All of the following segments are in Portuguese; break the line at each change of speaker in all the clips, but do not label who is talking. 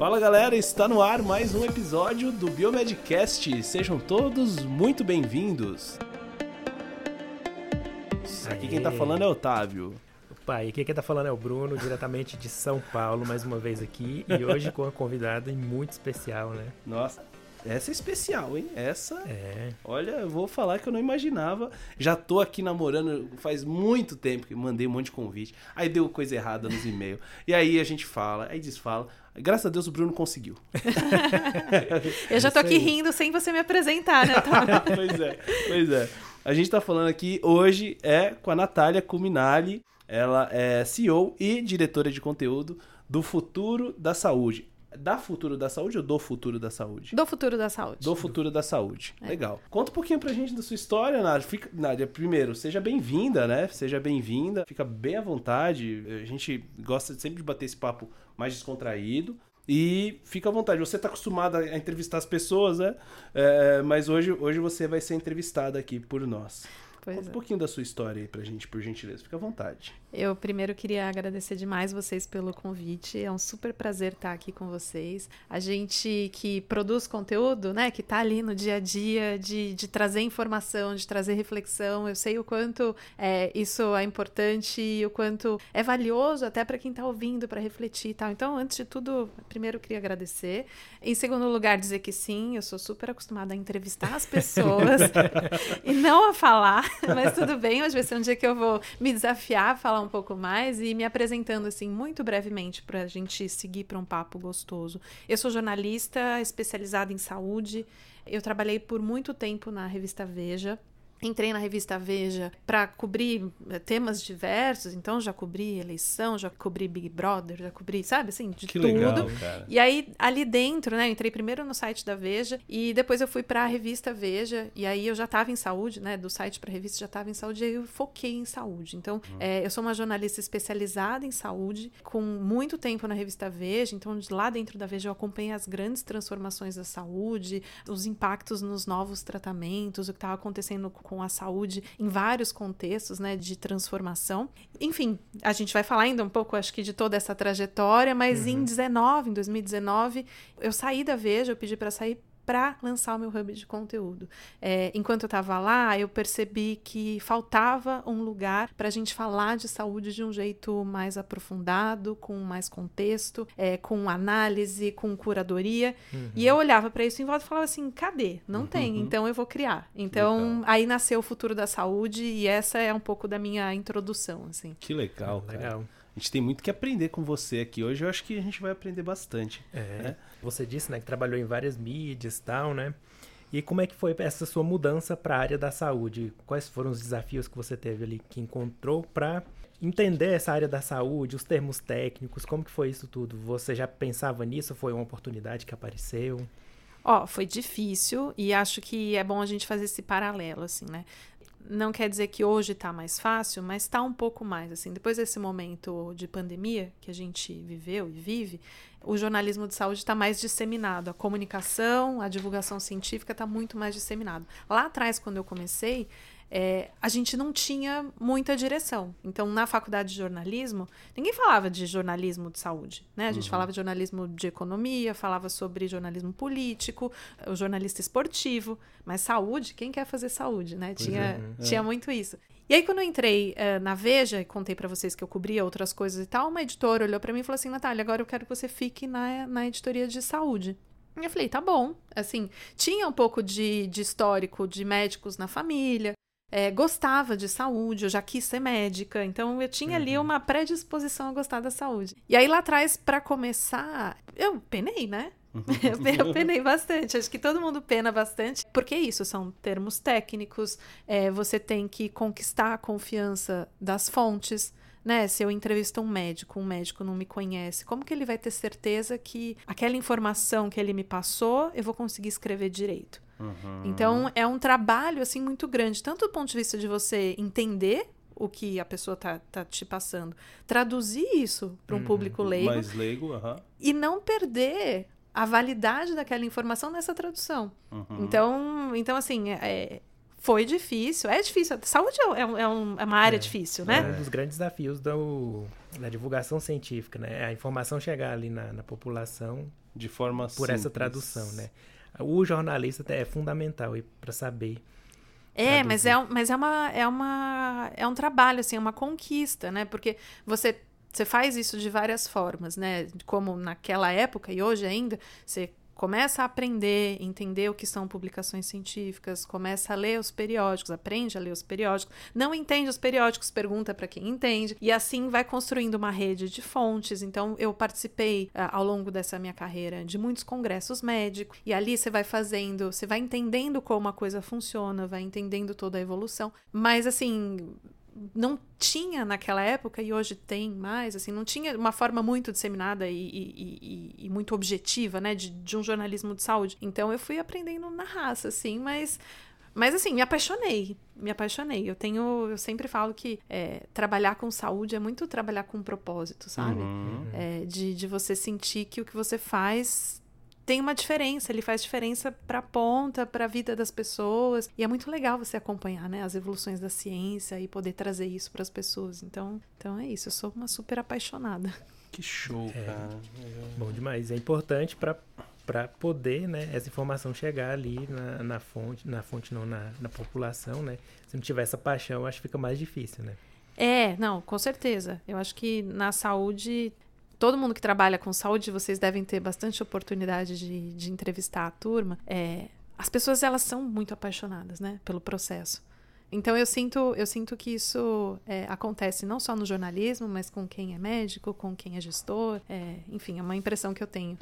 Fala galera, está no ar mais um episódio do Biomedcast. Sejam todos muito bem-vindos. Aqui quem tá falando é Otávio.
Opa, e aqui quem tá falando é o Bruno, diretamente de São Paulo, mais uma vez aqui. E hoje com uma convidada muito especial, né?
Nossa, essa é especial, hein? Essa.
É.
Olha, eu vou falar que eu não imaginava. Já tô aqui namorando faz muito tempo que mandei um monte de convite. Aí deu coisa errada nos e-mails. E aí a gente fala, aí desfala. Graças a Deus o Bruno conseguiu.
eu já tô aqui rindo sem você me apresentar, né?
pois é, pois é. A gente tá falando aqui hoje é com a Natália Cuminali. Ela é CEO e diretora de conteúdo do Futuro da Saúde da Futuro da Saúde ou do Futuro da Saúde?
Do Futuro da Saúde.
Do Futuro da Saúde. É. Legal. Conta um pouquinho pra gente da sua história, Nádia. Fica, Nádia, primeiro, seja bem-vinda, né? Seja bem-vinda. Fica bem à vontade. A gente gosta sempre de bater esse papo mais descontraído. E fica à vontade. Você está acostumado a entrevistar as pessoas, né? É, mas hoje, hoje você vai ser entrevistada aqui por nós. Pois Conta é. um pouquinho da sua história aí pra gente, por gentileza. Fica à vontade.
Eu primeiro queria agradecer demais vocês pelo convite. É um super prazer estar aqui com vocês. A gente que produz conteúdo, né, que está ali no dia a dia, de, de trazer informação, de trazer reflexão. Eu sei o quanto é, isso é importante e o quanto é valioso até para quem está ouvindo, para refletir e tal. Então, antes de tudo, primeiro queria agradecer. Em segundo lugar, dizer que sim, eu sou super acostumada a entrevistar as pessoas e não a falar, mas tudo bem. Hoje vai ser um dia que eu vou me desafiar a falar falar um pouco mais e me apresentando assim muito brevemente para a gente seguir para um papo gostoso. Eu sou jornalista especializada em saúde. Eu trabalhei por muito tempo na revista Veja, Entrei na revista Veja para cobrir eh, temas diversos, então já cobri eleição, já cobri Big Brother, já cobri, sabe, assim, de
que
tudo.
Legal, cara.
E aí, ali dentro, né, eu entrei primeiro no site da Veja e depois eu fui para a revista Veja, e aí eu já estava em saúde, né, do site para a revista já estava em saúde, e aí eu foquei em saúde. Então, uhum. é, eu sou uma jornalista especializada em saúde, com muito tempo na revista Veja, então de lá dentro da Veja eu acompanhei as grandes transformações da saúde, os impactos nos novos tratamentos, o que estava acontecendo com a saúde em vários contextos, né, de transformação. Enfim, a gente vai falar ainda um pouco, acho que de toda essa trajetória, mas uhum. em 19, em 2019, eu saí da Veja, eu pedi para sair para lançar o meu hub de conteúdo. É, enquanto eu estava lá, eu percebi que faltava um lugar para a gente falar de saúde de um jeito mais aprofundado, com mais contexto, é, com análise, com curadoria. Uhum. E eu olhava para isso em volta e falava assim: cadê? Não uhum. tem, então eu vou criar. Então aí nasceu o futuro da saúde e essa é um pouco da minha introdução. Assim.
Que legal, cara. Legal. A gente tem muito que aprender com você aqui hoje. Eu acho que a gente vai aprender bastante.
É. Né? Você disse, né, que trabalhou em várias mídias e tal, né? E como é que foi essa sua mudança para a área da saúde? Quais foram os desafios que você teve ali, que encontrou para entender essa área da saúde, os termos técnicos? Como que foi isso tudo? Você já pensava nisso? Foi uma oportunidade que apareceu?
Ó, oh, foi difícil e acho que é bom a gente fazer esse paralelo, assim, né? Não quer dizer que hoje está mais fácil, mas está um pouco mais. Assim, depois desse momento de pandemia que a gente viveu e vive, o jornalismo de saúde está mais disseminado. A comunicação, a divulgação científica está muito mais disseminado. Lá atrás, quando eu comecei, é, a gente não tinha muita direção. Então, na faculdade de jornalismo, ninguém falava de jornalismo de saúde. Né? A gente uhum. falava de jornalismo de economia, falava sobre jornalismo político, o jornalista esportivo, mas saúde, quem quer fazer saúde? Né? tinha, é, é. tinha muito isso. E aí, quando eu entrei uh, na Veja e contei para vocês que eu cobria outras coisas e tal, uma editora olhou para mim e falou assim: Natália, agora eu quero que você fique na, na editoria de saúde. E eu falei, tá bom. Assim, tinha um pouco de, de histórico de médicos na família, é, gostava de saúde, eu já quis ser médica, então eu tinha ali uhum. uma predisposição a gostar da saúde. E aí lá atrás, para começar, eu penei, né? Uhum. eu penei bastante, acho que todo mundo pena bastante, porque é isso são termos técnicos, é, você tem que conquistar a confiança das fontes. Né, se eu entrevisto um médico, um médico não me conhece, como que ele vai ter certeza que aquela informação que ele me passou eu vou conseguir escrever direito? Uhum. Então é um trabalho assim muito grande, tanto do ponto de vista de você entender o que a pessoa tá, tá te passando, traduzir isso para um uhum. público leigo,
Mais leigo uhum.
e não perder a validade daquela informação nessa tradução.
Uhum.
Então, então assim, é, foi difícil. É difícil. Saúde é, é, um, é uma área é, difícil, né?
É um dos grandes desafios do, da divulgação científica, né? A informação chegar ali na, na população
De forma
por
simples.
essa tradução, né? O jornalista é fundamental para saber
é, mas é, mas é uma é uma é um trabalho assim, é uma conquista, né? Porque você você faz isso de várias formas, né? Como naquela época e hoje ainda, você começa a aprender, entender o que são publicações científicas, começa a ler os periódicos, aprende a ler os periódicos, não entende os periódicos, pergunta para quem entende, e assim vai construindo uma rede de fontes. Então, eu participei uh, ao longo dessa minha carreira de muitos congressos médicos, e ali você vai fazendo, você vai entendendo como a coisa funciona, vai entendendo toda a evolução, mas assim não tinha naquela época e hoje tem mais, assim, não tinha uma forma muito disseminada e, e, e, e muito objetiva, né, de, de, um jornalismo de saúde. Então eu fui aprendendo na raça, assim, mas, mas assim, me apaixonei, me apaixonei. Eu tenho, eu sempre falo que é, trabalhar com saúde é muito trabalhar com um propósito, sabe? Uhum. É, de, de você sentir que o que você faz tem uma diferença, ele faz diferença para a ponta, para a vida das pessoas. E é muito legal você acompanhar, né, as evoluções da ciência e poder trazer isso para as pessoas. Então, então é isso, eu sou uma super apaixonada.
Que show, é, cara.
Bom demais. É importante para para poder, né, essa informação chegar ali na, na fonte, na fonte não, na, na população, né? Se não tiver essa paixão, acho que fica mais difícil, né?
É, não, com certeza. Eu acho que na saúde todo mundo que trabalha com saúde, vocês devem ter bastante oportunidade de, de entrevistar a turma. É, as pessoas elas são muito apaixonadas, né, pelo processo. Então eu sinto, eu sinto que isso é, acontece não só no jornalismo, mas com quem é médico, com quem é gestor. É, enfim, é uma impressão que eu tenho.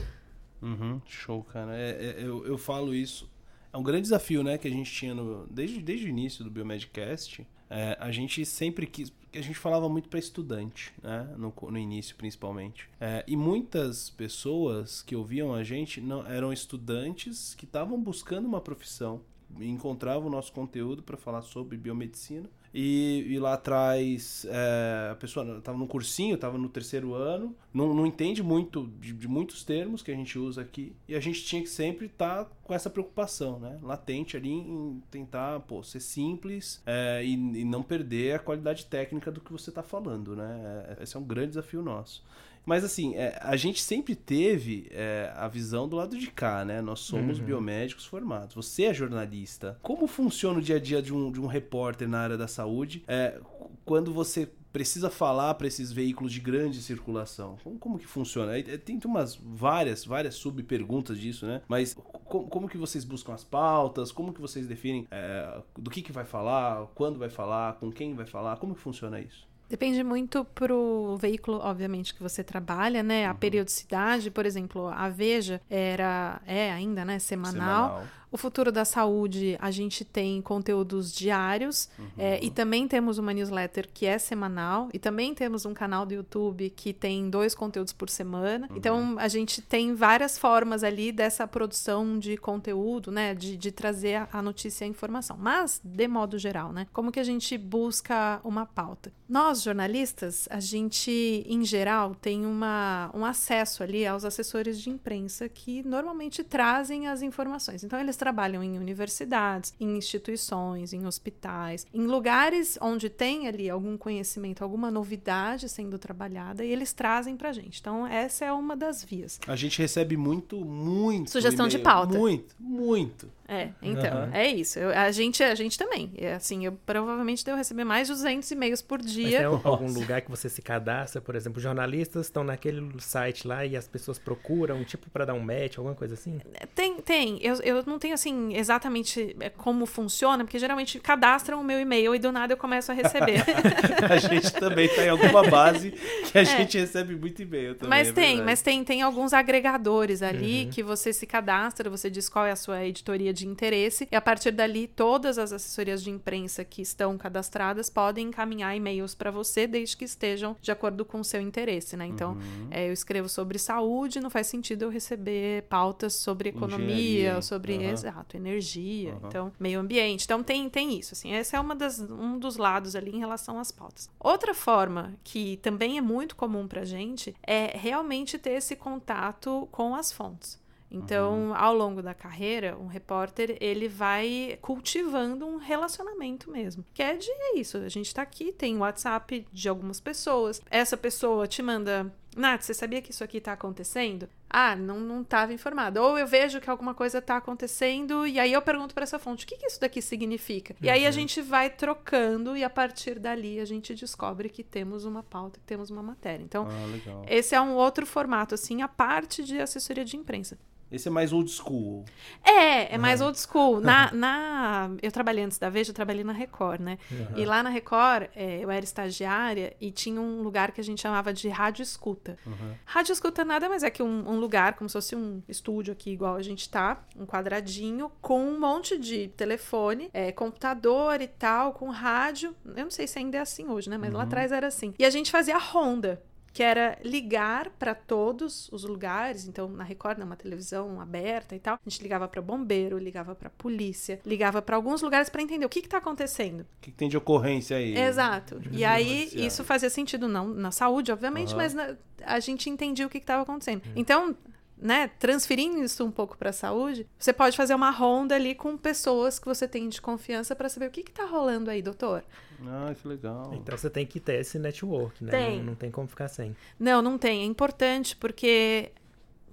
Uhum, show, cara. É, é, eu, eu falo isso. É um grande desafio, né, que a gente tinha no, desde, desde o início do Biomedcast. É, a gente sempre quis a gente falava muito para estudante, né? No, no, início, principalmente. É, e muitas pessoas que ouviam a gente não eram estudantes que estavam buscando uma profissão, encontravam o nosso conteúdo para falar sobre biomedicina e, e lá atrás, é, a pessoa estava no cursinho, estava no terceiro ano, não, não entende muito de, de, muitos termos que a gente usa aqui. E a gente tinha que sempre estar tá com essa preocupação, né? Latente ali em tentar, pô, ser simples é, e, e, não perder a qualidade técnica do que você está falando, né? É, esse é um grande desafio nosso. Mas assim, é, a gente sempre teve é, a visão do lado de cá, né? Nós somos uhum. biomédicos formados. Você é jornalista. Como funciona o dia a dia de um, de um repórter na área da saúde é, quando você precisa falar para esses veículos de grande circulação? Como, como que funciona? Tem umas várias, várias sub-perguntas disso, né? Mas como, como, que vocês buscam as pautas? Como que vocês definem é, do que, que vai falar? Quando vai falar? Com quem vai falar? Como que funciona isso?
Depende muito pro veículo, obviamente, que você trabalha, né? A uhum. periodicidade, por exemplo, a Veja era, é ainda, né? Semanal. Semanal. O Futuro da Saúde, a gente tem conteúdos diários uhum. é, e também temos uma newsletter que é semanal e também temos um canal do YouTube que tem dois conteúdos por semana. Uhum. Então, a gente tem várias formas ali dessa produção de conteúdo, né? De, de trazer a, a notícia e a informação. Mas, de modo geral, né? Como que a gente busca uma pauta? Nós, jornalistas, a gente, em geral, tem uma, um acesso ali aos assessores de imprensa que normalmente trazem as informações. Então, eles trabalham em universidades, em instituições, em hospitais, em lugares onde tem ali algum conhecimento, alguma novidade sendo trabalhada e eles trazem pra gente. Então, essa é uma das vias.
A gente recebe muito, muito.
Sugestão de pauta.
Muito, muito.
É, então, uhum. é isso. Eu, a, gente, a gente também. É, assim, eu provavelmente devo receber mais de 200 e-mails por dia.
Mas tem algum lugar que você se cadastra, por exemplo, jornalistas estão naquele site lá e as pessoas procuram, tipo, para dar um match, alguma coisa assim?
Tem, tem. Eu, eu não tenho, assim, exatamente é, como funciona, porque geralmente cadastram o meu e-mail e do nada eu começo a receber.
a gente também tá em alguma base que a é. gente recebe muito e-mail também.
Mas
é
tem, mas tem, tem alguns agregadores ali uhum. que você se cadastra, você diz qual é a sua editoria de interesse, e a partir dali, todas as assessorias de imprensa que estão cadastradas podem encaminhar e-mails para você, desde que estejam de acordo com o seu interesse, né? Então, uhum. é, eu escrevo sobre saúde, não faz sentido eu receber pautas sobre economia, Engenharia. sobre, uhum. Exato, energia, uhum. então, meio ambiente. Então, tem, tem isso, assim, esse é uma das, um dos lados ali em relação às pautas. Outra forma que também é muito comum pra gente é realmente ter esse contato com as fontes. Então, uhum. ao longo da carreira, um repórter ele vai cultivando um relacionamento mesmo. Que é de é isso. A gente tá aqui, tem o WhatsApp de algumas pessoas. Essa pessoa te manda Nath, você sabia que isso aqui está acontecendo? Ah, não estava informado. Ou eu vejo que alguma coisa está acontecendo e aí eu pergunto para essa fonte, o que, que isso daqui significa? Uhum. E aí a uhum. gente vai trocando e a partir dali a gente descobre que temos uma pauta, que temos uma matéria. Então, ah, esse é um outro formato, assim, a parte de assessoria de imprensa.
Esse é mais old school.
É, é mais old school. Na, na, eu trabalhei antes da Veja, eu trabalhei na Record, né? Uhum. E lá na Record, é, eu era estagiária e tinha um lugar que a gente chamava de rádio escuta. Uhum. Rádio escuta nada mais é que um, um, lugar, como se fosse um estúdio aqui, igual a gente tá, um quadradinho, com um monte de telefone, é, computador e tal, com rádio. Eu não sei se ainda é assim hoje, né? Mas uhum. lá atrás era assim. E a gente fazia ronda que era ligar para todos os lugares, então na Record, numa televisão aberta e tal, a gente ligava para bombeiro, ligava para polícia, ligava para alguns lugares para entender o que está acontecendo.
O que, que, tem de ocorrência aí?
Exato. E aí isso fazia sentido não na saúde, obviamente, uhum. mas na, a gente entendia o que estava acontecendo. Uhum. Então né, transferindo isso um pouco para a saúde, você pode fazer uma ronda ali com pessoas que você tem de confiança para saber o que está rolando aí, doutor.
Ah, que legal.
Então você tem que ter esse network, né?
Tem.
Não, não tem como ficar sem.
Não, não tem. É importante porque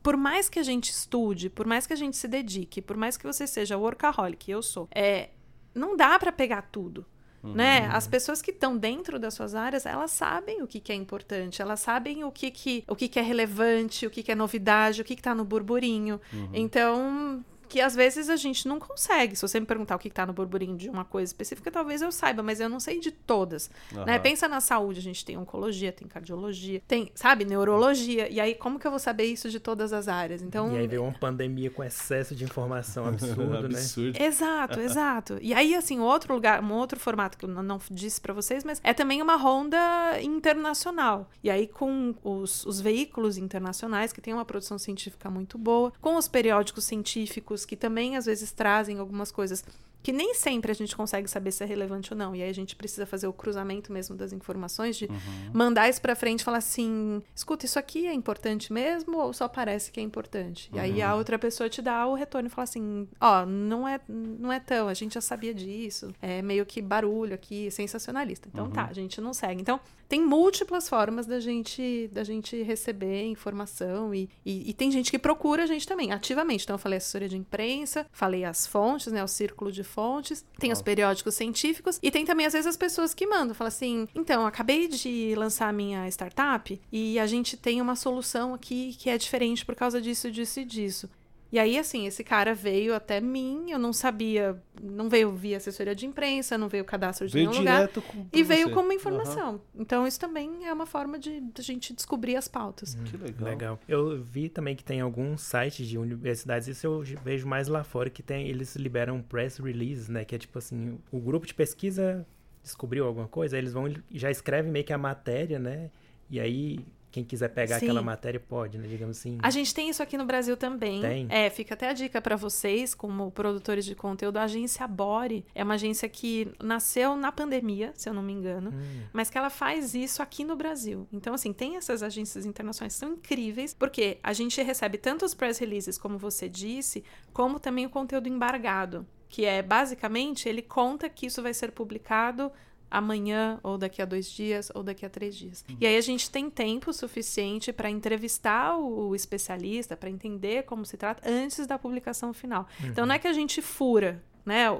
por mais que a gente estude, por mais que a gente se dedique, por mais que você seja workaholic, eu sou, é, não dá para pegar tudo. Né? Uhum. Né? As pessoas que estão dentro das suas áreas, elas sabem o que, que é importante, elas sabem o que, que, o que, que é relevante, o que, que é novidade, o que está no burburinho. Uhum. Então, que às vezes a gente não consegue. Se você me perguntar o que está no burburinho de uma coisa específica, talvez eu saiba, mas eu não sei de todas. Uhum. Né? Pensa na saúde, a gente tem oncologia, tem cardiologia, tem, sabe, neurologia. E aí, como que eu vou saber isso de todas as áreas? Então,
e aí veio uma pandemia com excesso de informação absurdo, né? absurdo.
né? Exato, exato. E aí, assim, outro lugar, um outro formato que eu não disse para vocês, mas é também uma ronda internacional. E aí, com os, os veículos internacionais, que tem uma produção científica muito boa, com os periódicos científicos que também às vezes trazem algumas coisas que nem sempre a gente consegue saber se é relevante ou não. E aí a gente precisa fazer o cruzamento mesmo das informações, de uhum. mandar isso para frente e falar assim: escuta, isso aqui é importante mesmo ou só parece que é importante? Uhum. E aí a uhum. outra pessoa te dá o retorno e fala assim: ó, oh, não é, não é tão, a gente já sabia disso, é meio que barulho aqui, sensacionalista. Então tá, uhum. tá, a gente não segue. Então tem múltiplas formas da gente da gente receber informação e, e, e, tem gente que procura a gente também, ativamente. Então eu falei assessoria de imprensa, falei as fontes, né, o círculo de fontes, tem Nossa. os periódicos científicos e tem também às vezes as pessoas que mandam, falam assim: "Então, acabei de lançar a minha startup e a gente tem uma solução aqui que é diferente por causa disso, disso e disso". E aí, assim, esse cara veio até mim, eu não sabia, não veio via assessoria de imprensa, não veio cadastro de veio nenhum lugar. Com, e veio como informação. Uhum. Então, isso também é uma forma de, de a gente descobrir as pautas.
Hum, que legal. legal. Eu vi também que tem alguns sites de universidades, isso eu vejo mais lá fora, que tem, eles liberam press release, né? Que é tipo assim, o grupo de pesquisa descobriu alguma coisa, eles vão já escrevem meio que a matéria, né? E aí quem quiser pegar Sim. aquela matéria pode, né? Digamos assim.
A gente tem isso aqui no Brasil também.
Tem.
É, fica até a dica para vocês, como produtores de conteúdo. A agência Bore é uma agência que nasceu na pandemia, se eu não me engano, hum. mas que ela faz isso aqui no Brasil. Então, assim, tem essas agências internacionais que são incríveis, porque a gente recebe tanto os press releases, como você disse, como também o conteúdo embargado que é basicamente ele conta que isso vai ser publicado amanhã, ou daqui a dois dias, ou daqui a três dias. Uhum. E aí a gente tem tempo suficiente para entrevistar o especialista, para entender como se trata, antes da publicação final. Uhum. Então não é que a gente fura né, o,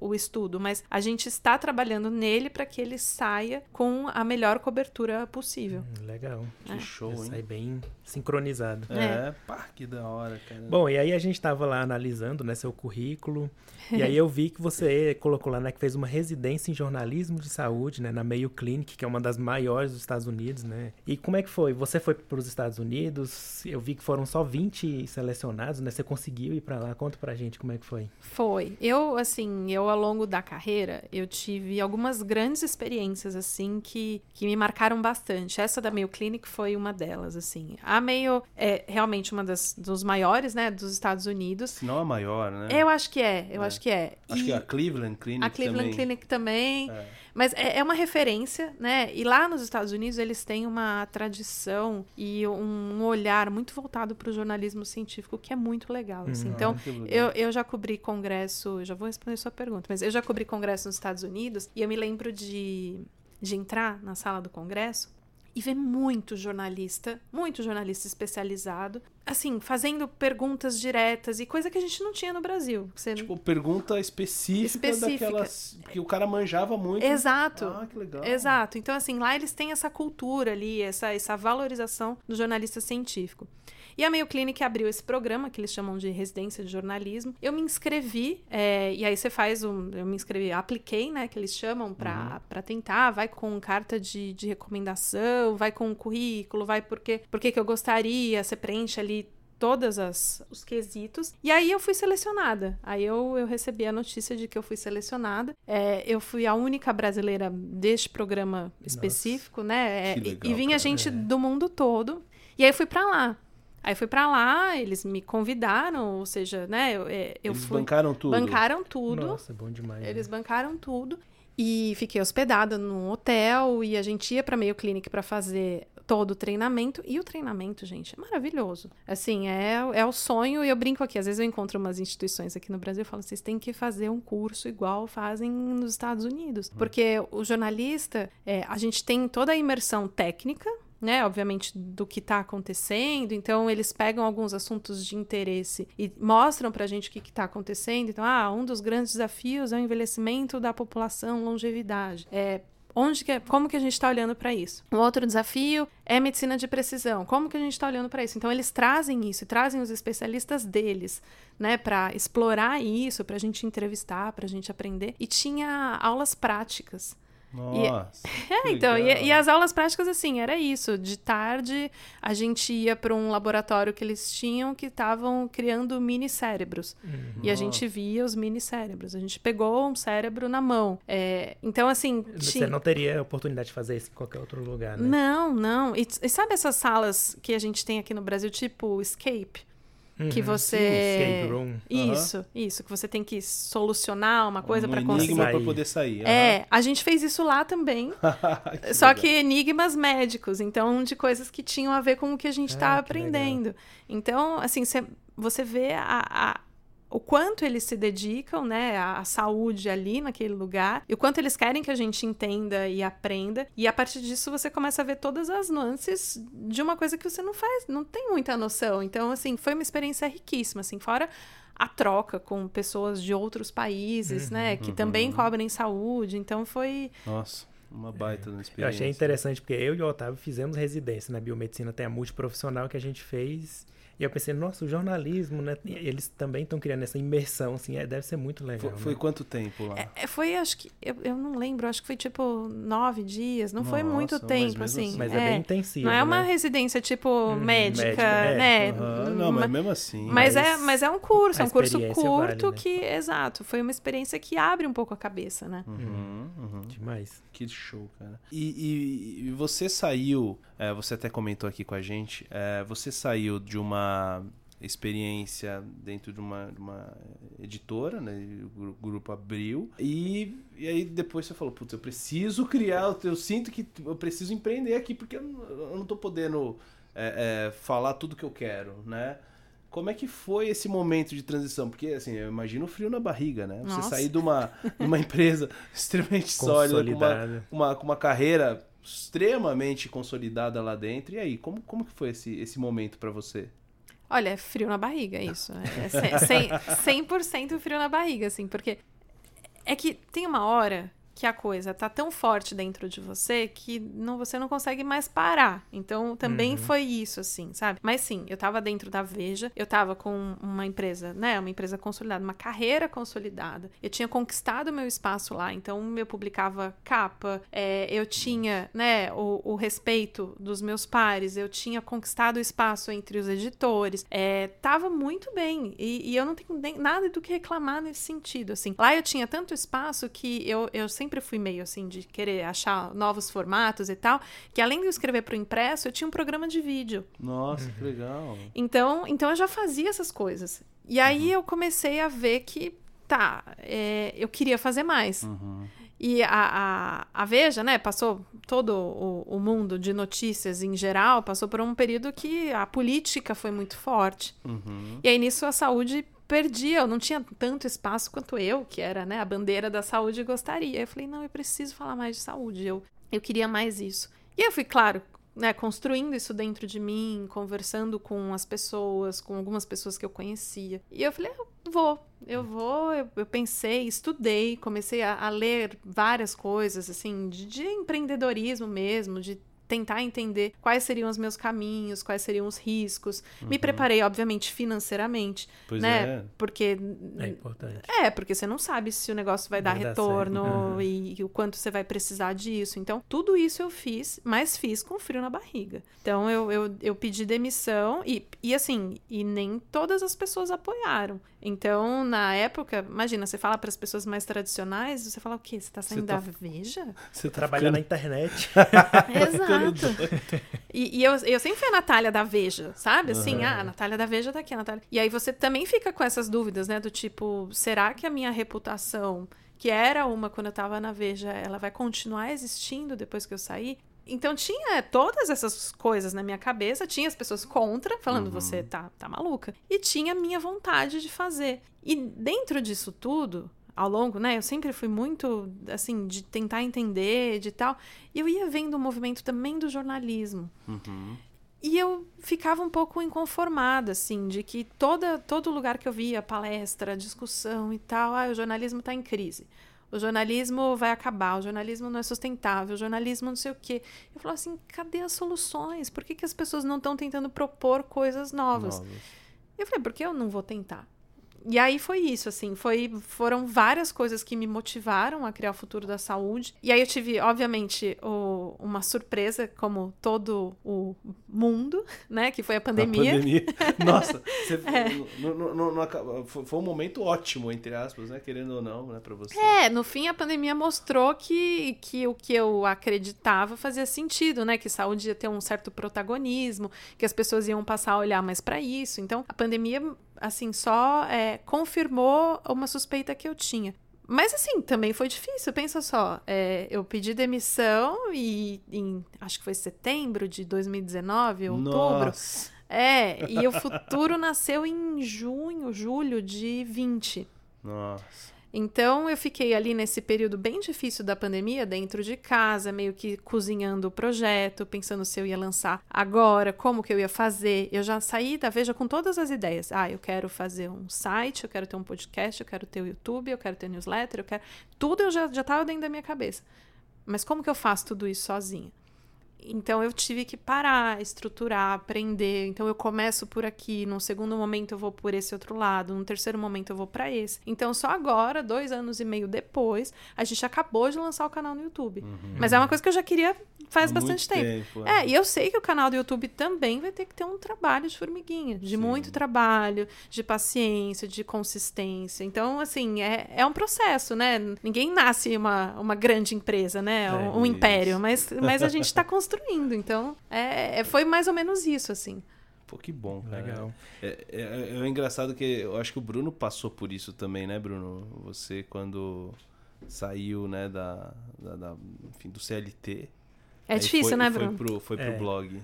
o, o, estudo, mas a gente está trabalhando nele para que ele saia com a melhor cobertura possível.
Hum, legal.
Que é. show, hein?
Sai bem sincronizado.
É, é, pá, que da hora, cara.
Bom, e aí a gente estava lá analisando, né, seu currículo, e aí eu vi que você colocou lá, né, que fez uma residência em jornalismo de saúde, né, na Mayo Clinic, que é uma das maiores dos Estados Unidos, né? E como é que foi? Você foi para os Estados Unidos? Eu vi que foram só 20 selecionados, né? Você conseguiu ir para lá? Conta pra gente como é que foi.
Foi. Eu, assim, eu ao longo da carreira, eu tive algumas grandes experiências, assim, que, que me marcaram bastante. Essa da Mayo Clinic foi uma delas, assim. A Mayo é realmente uma das dos maiores, né, dos Estados Unidos.
Se não a maior, né?
Eu acho que é, eu é. acho que é.
Acho e que é a Cleveland Clinic
A Cleveland
também.
Clinic também. É. Mas é, é, uma referência, né? E lá nos Estados Unidos eles têm uma tradição e um olhar muito voltado para o jornalismo científico que é muito legal. Assim. Hum, então, eu, eu já cobri congresso, já vou responder sua pergunta, mas eu já cobri congresso nos Estados Unidos e eu me lembro de, de entrar na sala do congresso e vê muito jornalista, muito jornalista especializado, assim, fazendo perguntas diretas e coisa que a gente não tinha no Brasil. Você...
Tipo, pergunta específica, específica. daquelas que o cara manjava muito.
Exato.
Ah, que legal.
Exato. Então, assim, lá eles têm essa cultura ali, essa, essa valorização do jornalista científico. E a Mayo Clinic abriu esse programa que eles chamam de residência de jornalismo. Eu me inscrevi, é, e aí você faz um. Eu me inscrevi, apliquei, né? Que eles chamam para uhum. tentar, vai com carta de, de recomendação, vai com currículo, vai porque, porque que eu gostaria, você preenche ali todos os quesitos. E aí eu fui selecionada. Aí eu, eu recebi a notícia de que eu fui selecionada. É, eu fui a única brasileira deste programa específico, Nossa, né? É, legal, e, vinha cara, gente é. do mundo todo. E aí fui para lá. Aí fui para lá, eles me convidaram, ou seja, né, eu, é, eu
eles
fui...
bancaram tudo?
Bancaram tudo.
Nossa, bom demais.
Eles
né?
bancaram tudo. E fiquei hospedada num hotel e a gente ia para meio Clinic para fazer todo o treinamento. E o treinamento, gente, é maravilhoso. Assim, é, é o sonho. E eu brinco aqui, às vezes eu encontro umas instituições aqui no Brasil e falo: vocês têm que fazer um curso igual fazem nos Estados Unidos. Uhum. Porque o jornalista, é, a gente tem toda a imersão técnica né, obviamente, do que está acontecendo. Então, eles pegam alguns assuntos de interesse e mostram para a gente o que está acontecendo. Então, ah, um dos grandes desafios é o envelhecimento da população, longevidade. É, onde que, é, como que a gente está olhando para isso? Um outro desafio é medicina de precisão. Como que a gente está olhando para isso? Então, eles trazem isso, trazem os especialistas deles, né, para explorar isso, para a gente entrevistar, para a gente aprender. E tinha aulas práticas.
Nossa.
E, é, então, e, e, as aulas práticas, assim, era isso. De tarde, a gente ia para um laboratório que eles tinham que estavam criando mini cérebros. Uhum. E a gente via os mini cérebros. A gente pegou um cérebro na mão. É, então, assim.
Você
tinha...
não teria oportunidade de fazer isso em qualquer outro lugar, né?
Não, não. E, e sabe essas salas que a gente tem aqui no Brasil, tipo Escape? Que uhum. você
escape room.
isso uhum. isso que você tem que solucionar uma coisa
um
para conseguir para
poder sair uhum.
é a gente fez isso lá também que só legal. que enigmas médicos então de coisas que tinham a ver com o que a gente estava ah, aprendendo legal. então assim você vê a, a o quanto eles se dedicam, né, à saúde ali naquele lugar, e o quanto eles querem que a gente entenda e aprenda. E a partir disso você começa a ver todas as nuances de uma coisa que você não faz, não tem muita noção. Então, assim, foi uma experiência riquíssima, assim, fora a troca com pessoas de outros países, uhum, né, que uhum. também cobrem saúde. Então foi
Nossa. Uma baita é. experiência.
Eu achei interessante porque eu e o Otávio fizemos residência na biomedicina, tem a multiprofissional que a gente fez e eu pensei, nossa, o jornalismo, né? Eles também estão criando essa imersão, assim, é, deve ser muito legal.
Foi, foi
né?
quanto tempo lá?
É, é, foi, acho que, eu, eu não lembro, acho que foi tipo nove dias, não nossa, foi muito tempo, assim.
assim. Mas é, bem intensivo.
Não é uma
né?
residência, tipo, hum, médica, médica, é. né?
Uhum, não, mas mesmo assim.
Mas, mas, é, mas é um curso, é um curso curto vale, né? que, exato, foi uma experiência que abre um pouco a cabeça, né?
Uhum, uhum.
Demais.
Que show, cara. E, e, e você saiu, é, você até comentou aqui com a gente, é, você saiu de uma experiência dentro de uma, de uma editora, né? O grupo abriu. E, e aí depois você falou, putz, eu preciso criar, eu sinto que eu preciso empreender aqui, porque eu não, eu não tô podendo é, é, falar tudo que eu quero, né? Como é que foi esse momento de transição? Porque, assim, eu imagino o frio na barriga, né? Você
Nossa.
sair de uma, de uma empresa extremamente sólida, com uma, uma, com uma carreira extremamente consolidada lá dentro. E aí, como, como que foi esse, esse momento para você?
Olha, é frio na barriga, é isso. É 100%, 100 frio na barriga, assim, porque é que tem uma hora que a coisa tá tão forte dentro de você que não, você não consegue mais parar. Então, também uhum. foi isso, assim, sabe? Mas sim, eu tava dentro da Veja, eu tava com uma empresa, né? Uma empresa consolidada, uma carreira consolidada. Eu tinha conquistado meu espaço lá, então eu publicava capa, é, eu tinha, né, o, o, respeito dos meus pares, eu tinha conquistado o espaço entre os editores. É, tava muito bem. E, e eu não tenho nem, nada do que reclamar nesse sentido, assim. Lá eu tinha tanto espaço que eu, eu sempre sempre fui meio assim de querer achar novos formatos e tal, que além de eu escrever para o impresso, eu tinha um programa de vídeo.
Nossa, que legal.
Então, então eu já fazia essas coisas. E aí uhum. eu comecei a ver que, tá, é, eu queria fazer mais. Uhum. E a, a, a, Veja, né, passou todo o, o, mundo de notícias em geral, passou por um período que a política foi muito forte. Uhum. E aí nisso a saúde perdia, eu não tinha tanto espaço quanto eu, que era né, a bandeira da saúde, gostaria. Eu falei, não, eu preciso falar mais de saúde, eu, eu queria mais isso. E eu fui, claro, né, construindo isso dentro de mim, conversando com as pessoas, com algumas pessoas que eu conhecia. E eu falei, eu vou, eu vou. Eu, eu pensei, estudei, comecei a, a, ler várias coisas, assim, de, de empreendedorismo mesmo, de tentar entender quais seriam os meus caminhos, quais seriam os riscos. Uhum. Me preparei, obviamente, financeiramente, pois né? É. Porque
é importante.
É, porque você não sabe se o negócio vai, vai dar retorno uhum. e, e, o quanto você vai precisar disso. Então, tudo isso eu fiz, mas fiz com frio na barriga. Então, eu, eu, eu pedi demissão e, e assim, e nem todas as pessoas apoiaram. Então, na época, imagina, você fala para as pessoas mais tradicionais, você fala o quê? Você está saindo tá... da Veja?
Você trabalha ficando... na internet.
Exato. e, e eu, eu sempre fui a Natália da Veja, sabe? Assim, uhum. ah, a Natália da Veja tá aqui, a Natália. E aí você também fica com essas dúvidas, né? Do tipo, será que a minha reputação que era uma quando eu estava na Veja, ela vai continuar existindo depois que eu sair? Então tinha todas essas coisas na minha cabeça, tinha as pessoas contra, falando uhum. você tá, tá maluca, e tinha a minha vontade de fazer. E dentro disso tudo, ao longo, né, eu sempre fui muito assim de tentar entender, de tal, e eu ia vendo o movimento também do jornalismo. Uhum. E eu ficava um pouco inconformada, assim, de que toda, todo lugar que eu via, palestra, discussão e tal, ah, o jornalismo está em crise o jornalismo vai acabar, o jornalismo não é sustentável, o jornalismo não sei o quê. Eu falo assim, cadê as soluções? Por que, que as pessoas não estão tentando propor coisas novas? novas? Eu falei, por que eu não vou tentar? E aí foi isso, assim, foi, foram várias coisas que me motivaram a criar o futuro da saúde. E aí eu tive, obviamente, o, uma surpresa, como todo o mundo, né? Que foi a pandemia. A pandemia.
Nossa, você, é. no, no, no, foi um momento ótimo, entre aspas, né? Querendo ou não, né, pra você.
É, no fim a pandemia mostrou que, que o que eu acreditava fazia sentido, né? Que saúde ia ter um certo protagonismo, que as pessoas iam passar a olhar mais para isso. Então, a pandemia assim, só é, confirmou uma suspeita que eu tinha. Mas assim, também foi difícil, pensa só. É, eu pedi demissão e em acho que foi setembro de 2019, outubro. Nossa. É, e o futuro nasceu em junho, julho de 20.
Nossa.
Então eu fiquei ali nesse período bem difícil da pandemia, dentro de casa, meio que cozinhando o projeto, pensando se eu ia lançar agora, como que eu ia fazer. Eu já saí da Veja com todas as ideias. Ah, eu quero fazer um site, eu quero ter um podcast, eu quero ter o YouTube, eu quero ter newsletter, eu quero. Tudo eu já, já tava dentro da minha cabeça. Mas como que eu faço tudo isso sozinha? Então eu tive que parar, estruturar, aprender. Então eu começo por aqui, num segundo momento eu vou por esse outro lado, num terceiro momento eu vou para esse. Então só agora, dois anos e meio depois, a gente acabou de lançar o canal no YouTube. Uhum. Mas é uma coisa que eu já queria faz bastante tempo. tempo. É. é, e eu sei que o canal do YouTube também vai ter que ter um trabalho de formiguinha, de Sim. muito trabalho, de paciência, de consistência. Então, assim, é, é um processo, né? Ninguém nasce uma, uma grande empresa, né? É, um, um império, mas, mas a gente está construindo. Então, é, é, foi mais ou menos isso, assim.
Pô, que bom, cara. Legal. É, é, é, engraçado que eu acho que o Bruno passou por isso também, né, Bruno? Você, quando saiu, né, da, da, da enfim, do CLT,
é difícil,
foi,
né,
Bruno? Foi pro, foi pro é. blog.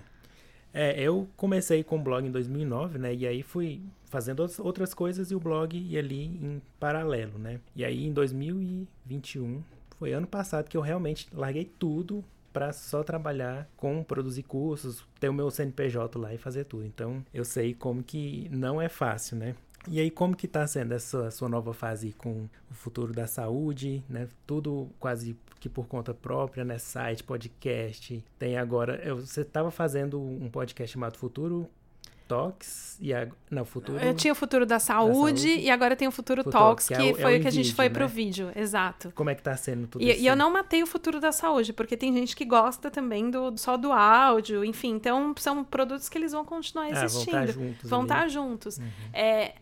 É, eu comecei com o blog em 2009, né? E aí fui fazendo outras coisas e o blog ia ali em paralelo, né? E aí em 2021, foi ano passado que eu realmente larguei tudo para só trabalhar com produzir cursos, ter o meu CNPJ lá e fazer tudo. Então, eu sei como que não é fácil, né? E aí, como que tá sendo essa sua nova fase com o futuro da saúde, né? Tudo quase que por conta própria, né? Site, podcast. Tem agora. Você estava fazendo um podcast chamado Futuro Talks e a, não, futuro.
Eu tinha o futuro da saúde, da saúde. e agora tem o futuro, futuro Talks, que, é, que foi é o que a gente vídeo, foi né? pro vídeo, exato.
Como é que tá sendo tudo
e,
isso?
E eu não matei o futuro da saúde, porque tem gente que gosta também do só do áudio, enfim, então são produtos que eles vão continuar existindo. Ah, vão estar tá juntos. Vão estar tá juntos. Uhum. É,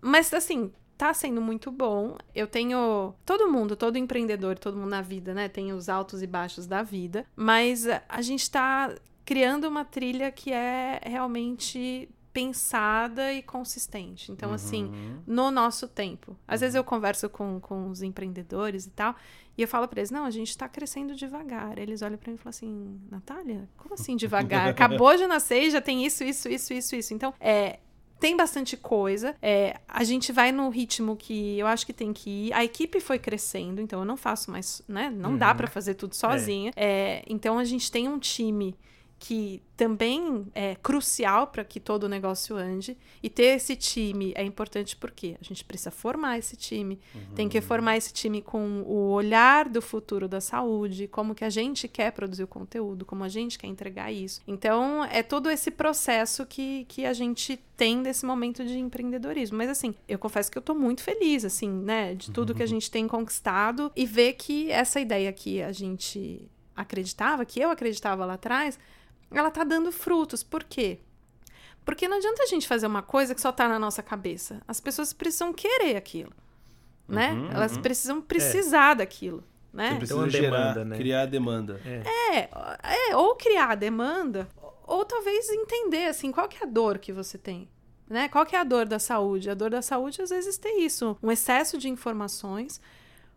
mas assim, tá sendo muito bom. Eu tenho. Todo mundo, todo empreendedor, todo mundo na vida, né? Tem os altos e baixos da vida. Mas a gente tá criando uma trilha que é realmente pensada e consistente. Então, assim, uhum. assim, no nosso tempo. Às uhum. vezes eu converso com, com os empreendedores e tal, e eu falo para eles: não, a gente está crescendo devagar. Eles olham para mim e falam assim: Natália, como assim devagar? Acabou de nascer e já tem isso, isso, isso, isso, isso. Então, é, tem bastante coisa. É, a gente vai no ritmo que eu acho que tem que ir. A equipe foi crescendo, então eu não faço mais, né? Não uhum. dá para fazer tudo sozinha. É. É, então a gente tem um time que também é crucial para que todo o negócio ande. E ter esse time é importante porque a gente precisa formar esse time. Uhum. Tem que formar esse time com o olhar do futuro da saúde, como que a gente quer produzir o conteúdo, como a gente quer entregar isso. Então, é todo esse processo que, que a gente tem nesse momento de empreendedorismo. Mas assim, eu confesso que eu tô muito feliz, assim, né, de tudo uhum. que a gente tem conquistado e ver que essa ideia que a gente acreditava, que eu acreditava lá atrás, ela tá dando frutos. Por quê? Porque não adianta a gente fazer uma coisa que só tá na nossa cabeça. As pessoas precisam querer aquilo, né? Uhum, Elas uhum. precisam precisar é. daquilo, né?
Você precisa então, gerar, demanda, né? criar a demanda.
É. é. é, ou criar a demanda, ou talvez entender, assim, qual que é a dor que você tem, né? Qual que é a dor da saúde? A dor da saúde, às vezes, tem isso. Um excesso de informações,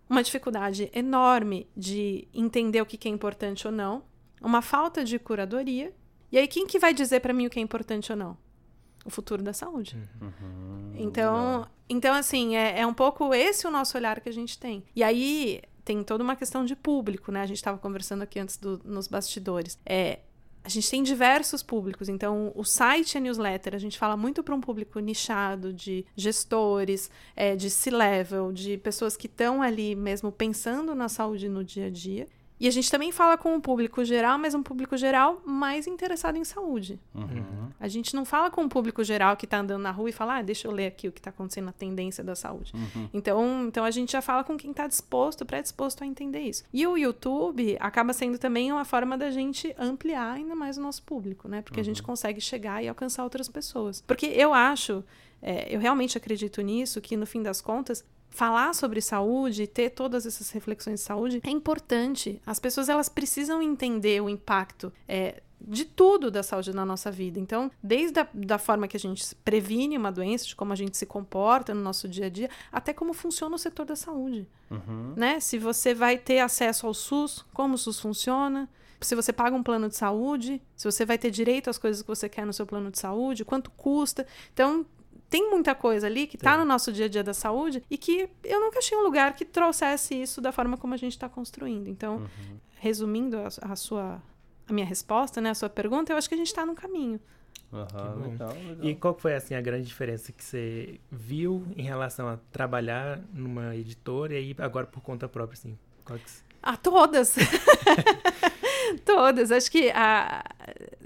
uma dificuldade enorme de entender o que é importante ou não, uma falta de curadoria. E aí, quem que vai dizer para mim o que é importante ou não? O futuro da saúde. Uhum. Então, então, assim, é, é um pouco esse o nosso olhar que a gente tem. E aí, tem toda uma questão de público, né? A gente estava conversando aqui antes do, nos bastidores. É, a gente tem diversos públicos, então o site e a newsletter a gente fala muito para um público nichado de gestores, é, de C-level, de pessoas que estão ali mesmo pensando na saúde no dia a dia. E a gente também fala com o público geral, mas um público geral mais interessado em saúde. Uhum. A gente não fala com o público geral que está andando na rua e fala, ah, deixa eu ler aqui o que está acontecendo na tendência da saúde. Uhum. Então, então a gente já fala com quem está disposto, predisposto a entender isso. E o YouTube acaba sendo também uma forma da gente ampliar ainda mais o nosso público, né? Porque uhum. a gente uhum. consegue chegar e alcançar outras pessoas. Porque eu acho, é, eu realmente acredito nisso, que no fim das contas, falar sobre saúde, ter todas essas reflexões de saúde é importante. As pessoas elas precisam entender o impacto é, de tudo da saúde na nossa vida. Então, desde a da forma que a gente previne uma doença, de como a gente se comporta no nosso dia a dia, até como funciona o setor da saúde. Uhum. Né? Se você vai ter acesso ao SUS, como o SUS funciona, se você paga um plano de saúde, se você vai ter direito às coisas que você quer no seu plano de saúde, quanto custa. Então, tem muita coisa ali que está no nosso dia a dia da saúde e que eu nunca achei um lugar que trouxesse isso da forma como a gente está construindo. Então, uhum. resumindo a, a, sua a minha resposta, né, a sua pergunta, eu acho que a gente está no caminho.
Uhum, legal, legal. E qual foi assim a grande diferença que você viu em relação a trabalhar numa editora e agora por conta própria, assim? Qual que...
Ah, todas! Todas. Acho que a,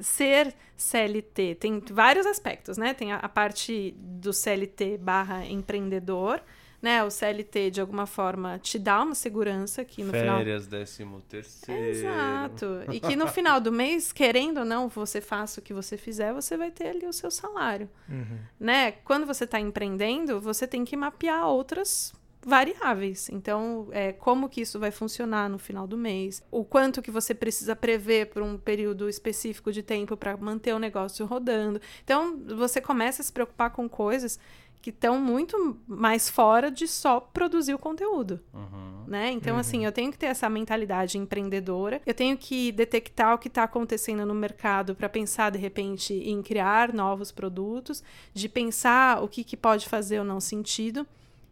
ser CLT tem vários aspectos, né? Tem a, a parte do CLT barra empreendedor, né? O CLT, de alguma forma, te dá uma segurança que no
Férias,
final...
Férias, décimo terceiro.
Exato. E que no final do mês, querendo ou não, você faça o que você fizer, você vai ter ali o seu salário, uhum. né? Quando você está empreendendo, você tem que mapear outras variáveis. Então, é, como que isso vai funcionar no final do mês? O quanto que você precisa prever por um período específico de tempo para manter o negócio rodando. Então, você começa a se preocupar com coisas que estão muito mais fora de só produzir o conteúdo, uhum. né? Então, assim, uhum. assim, eu tenho que ter essa mentalidade empreendedora, eu tenho que detectar o que está acontecendo no mercado para pensar, de repente, em criar novos produtos, de pensar o que, que pode fazer ou não sentido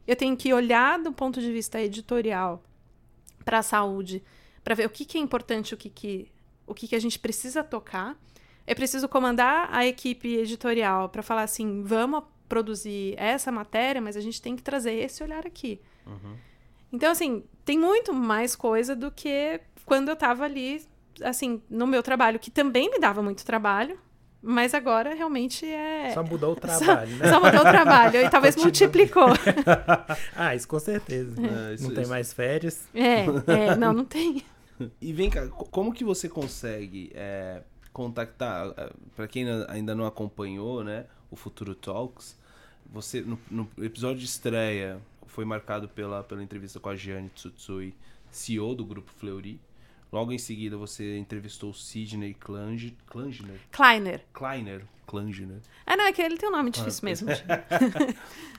eu tenho que olhar do ponto de vista editorial para a saúde, para ver o que, que é importante, o que, que, o que, que a gente precisa tocar. Eu preciso comandar a equipe editorial para falar assim: vamos produzir essa matéria, mas a gente tem que trazer esse olhar aqui. Uhum. Então, assim, tem muito mais coisa do que quando eu estava ali, assim, no meu trabalho, que também me dava muito trabalho, mas agora realmente é.
Só mudou o trabalho,
só,
né?
Só mudou o trabalho e talvez multiplicou.
ah, isso com certeza. É, isso, não tem isso. mais férias.
É, é, não, não tem.
E vem cá, como que você consegue é, contactar, é, para quem ainda não acompanhou, né, o Futuro Talks, você no, no, episódio de estreia foi marcado pela, pela entrevista com a Gianni Tsutsui, CEO do grupo Fleury. Logo em seguida, você entrevistou o Sidney Klangner.
Kleiner.
Kleiner. Klange, né?
Ah, não, é que ele tem um nome difícil
Ah,
mesmo.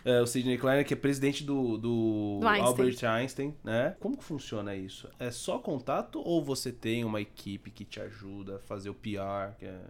É, o Sidney Kleiner, que é presidente do, do,
Do Einstein.
Albert Einstein, né? Como que funciona isso? É só contato ou você tem uma equipe que te ajuda a fazer o PR? Que é...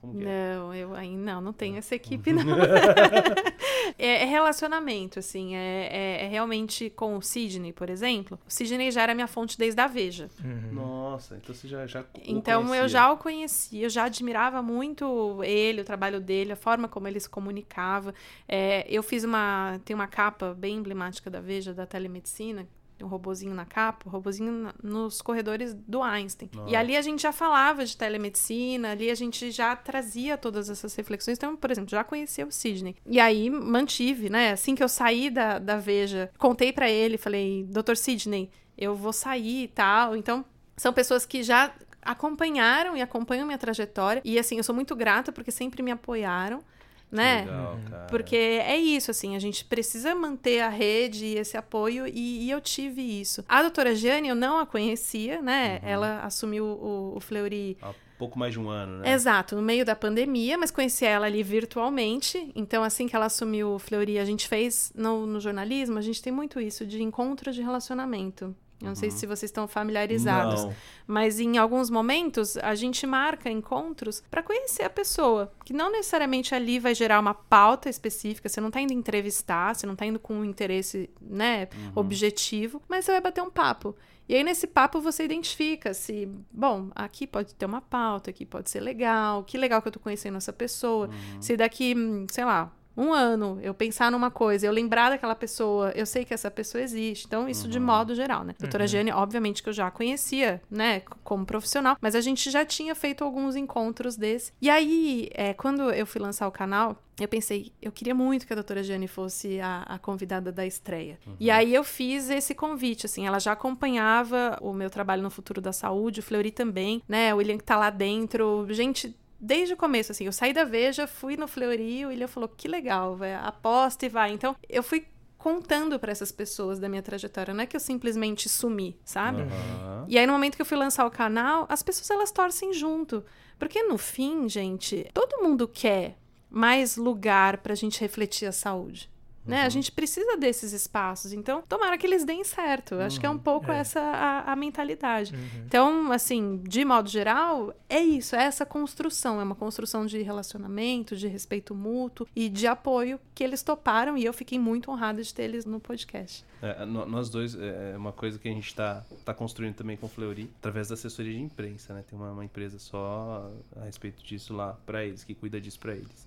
Como que é?
Não, eu ainda não, não tenho essa equipe, não. é, é relacionamento, assim, é, é- é realmente com o Sidney, por exemplo. O Sidney já era minha fonte desde a Veja.
Uhum.
Nossa, então você já, já o
Então eu já o conhecia, eu já admirava muito ele, o trabalho dele, a forma como ele se comunicava. É, eu fiz uma. Tem uma capa bem emblemática da Veja, da telemedicina. Um robozinho na capa, um robozinho nos corredores do Einstein.
Nossa.
E ali a gente já falava de telemedicina, ali a gente já trazia todas essas reflexões. Então, por exemplo, já conhecia o Sidney. E aí mantive, né? Assim que eu saí da, da Veja, contei pra ele, falei, doutor Sidney, eu vou sair e tal. Então, são pessoas que já acompanharam e acompanham minha trajetória. E assim, eu sou muito grata porque sempre me apoiaram, né?
Legal,
Uhum.
Porque é isso, assim, a gente precisa manter a rede e esse apoio, e, e eu tive isso. A doutora Jane, eu não a conhecia, né?
Uhum.
Ela assumiu o, o Fleury
Há pouco mais de um ano, né?
Exato, no meio da pandemia, mas conheci ela ali virtualmente. Então, assim que ela assumiu o Fleury, a gente fez no, no jornalismo, a gente tem muito isso de encontro de relacionamento. Eu não sei se vocês estão familiarizados.
Não.
Mas em alguns momentos a gente marca encontros para conhecer a pessoa, que não necessariamente ali vai gerar uma pauta específica, você não está indo entrevistar, você não está indo com um interesse, né, objetivo, mas você vai bater um papo. E aí nesse papo você identifica se, bom, aqui pode ter uma pauta, aqui pode ser legal, que legal que eu tô conhecendo essa pessoa. Se daqui, sei lá, um ano eu pensar numa coisa, eu lembrar daquela pessoa, eu sei que essa pessoa existe. Então, isso de modo geral, né? Doutora Jane, obviamente que eu já conhecia, né, como profissional, mas a gente já tinha feito alguns encontros desse. E aí, é, quando eu fui lançar o canal, eu pensei, eu queria muito que a doutora Jane fosse a, a convidada da estreia. E aí eu fiz esse convite, assim, ela já acompanhava o meu trabalho no Futuro da Saúde, o Fleury também, né, o William que tá lá dentro, gente desde o começo, assim, eu saí da Veja, fui no Fleury, o William falou, que legal, véio, aposta e vai. Então, eu fui contando para essas pessoas da minha trajetória, não é que eu simplesmente sumi, sabe?
Aham.
E aí, no momento que eu fui lançar o canal, as pessoas elas torcem junto. Porque no fim, gente, todo mundo quer mais lugar pra gente refletir a saúde. Né? A gente precisa desses espaços. Então, tomara que eles deem certo. Acho que é um pouco
é.
essa a, a mentalidade.
Uhum.
Então, assim, de modo geral, é isso, é essa construção, é uma construção de relacionamento, de respeito mútuo e de apoio que eles toparam e eu fiquei muito honrada de ter eles no podcast.
É, no- nós dois, é é uma coisa que a gente está tá construindo também com o Fleury, através da assessoria de imprensa, né? Tem uma, uma empresa só a respeito disso lá para eles, que cuida disso para eles.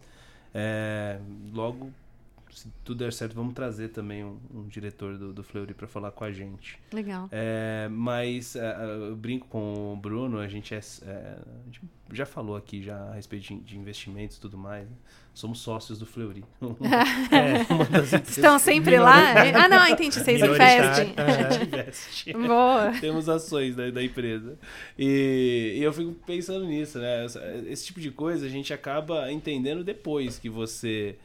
É, logo, se tudo der certo, vamos trazer também um, um diretor do, do Fleury para falar com a gente.
Legal.
É, mas é, eu brinco com o Bruno, a gente, é, é, a gente já falou aqui já a respeito de, de investimentos e tudo mais. né? Somos sócios do Fleury. Empresas
Estão sempre lá? Ah, não, entendi, vocês investem.
que a gente investe.
Boa.
Temos ações da, da empresa. E, e eu fico pensando nisso, né? Esse tipo de coisa a gente acaba entendendo depois que você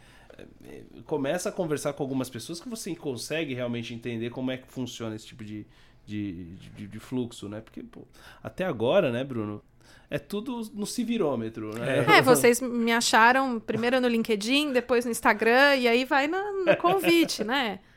começa a conversar com algumas pessoas que você consegue realmente entender como é que funciona esse tipo de, de, de, de fluxo, né? Porque, pô, até agora, né, Bruno? É tudo no civirômetro, né?
É, vocês me acharam primeiro no LinkedIn, depois no Instagram, e aí vai no, no convite, né?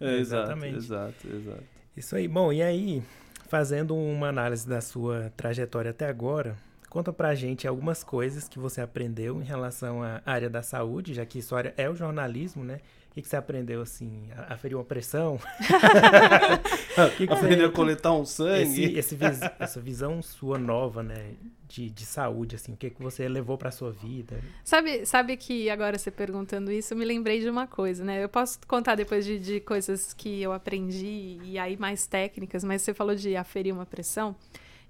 É,
Exatamente.
exato, exato.
Isso aí. Bom, e aí, fazendo uma análise da sua trajetória até agora, conta pra gente algumas coisas que você aprendeu em relação à área da saúde, já que sua área é o jornalismo, né? O que, que você aprendeu, assim, a, a ferir uma pressão? O que que você-
Aprender a coletar um sangue.
esse, esse vis- essa visão sua nova, né, de, de saúde, assim, o que, que você levou pra sua vida?
Sabe, sabe que agora você perguntando isso, eu me lembrei de uma coisa, né? Eu posso contar depois de, de coisas que eu aprendi e aí mais técnicas, mas você falou de aferir uma pressão.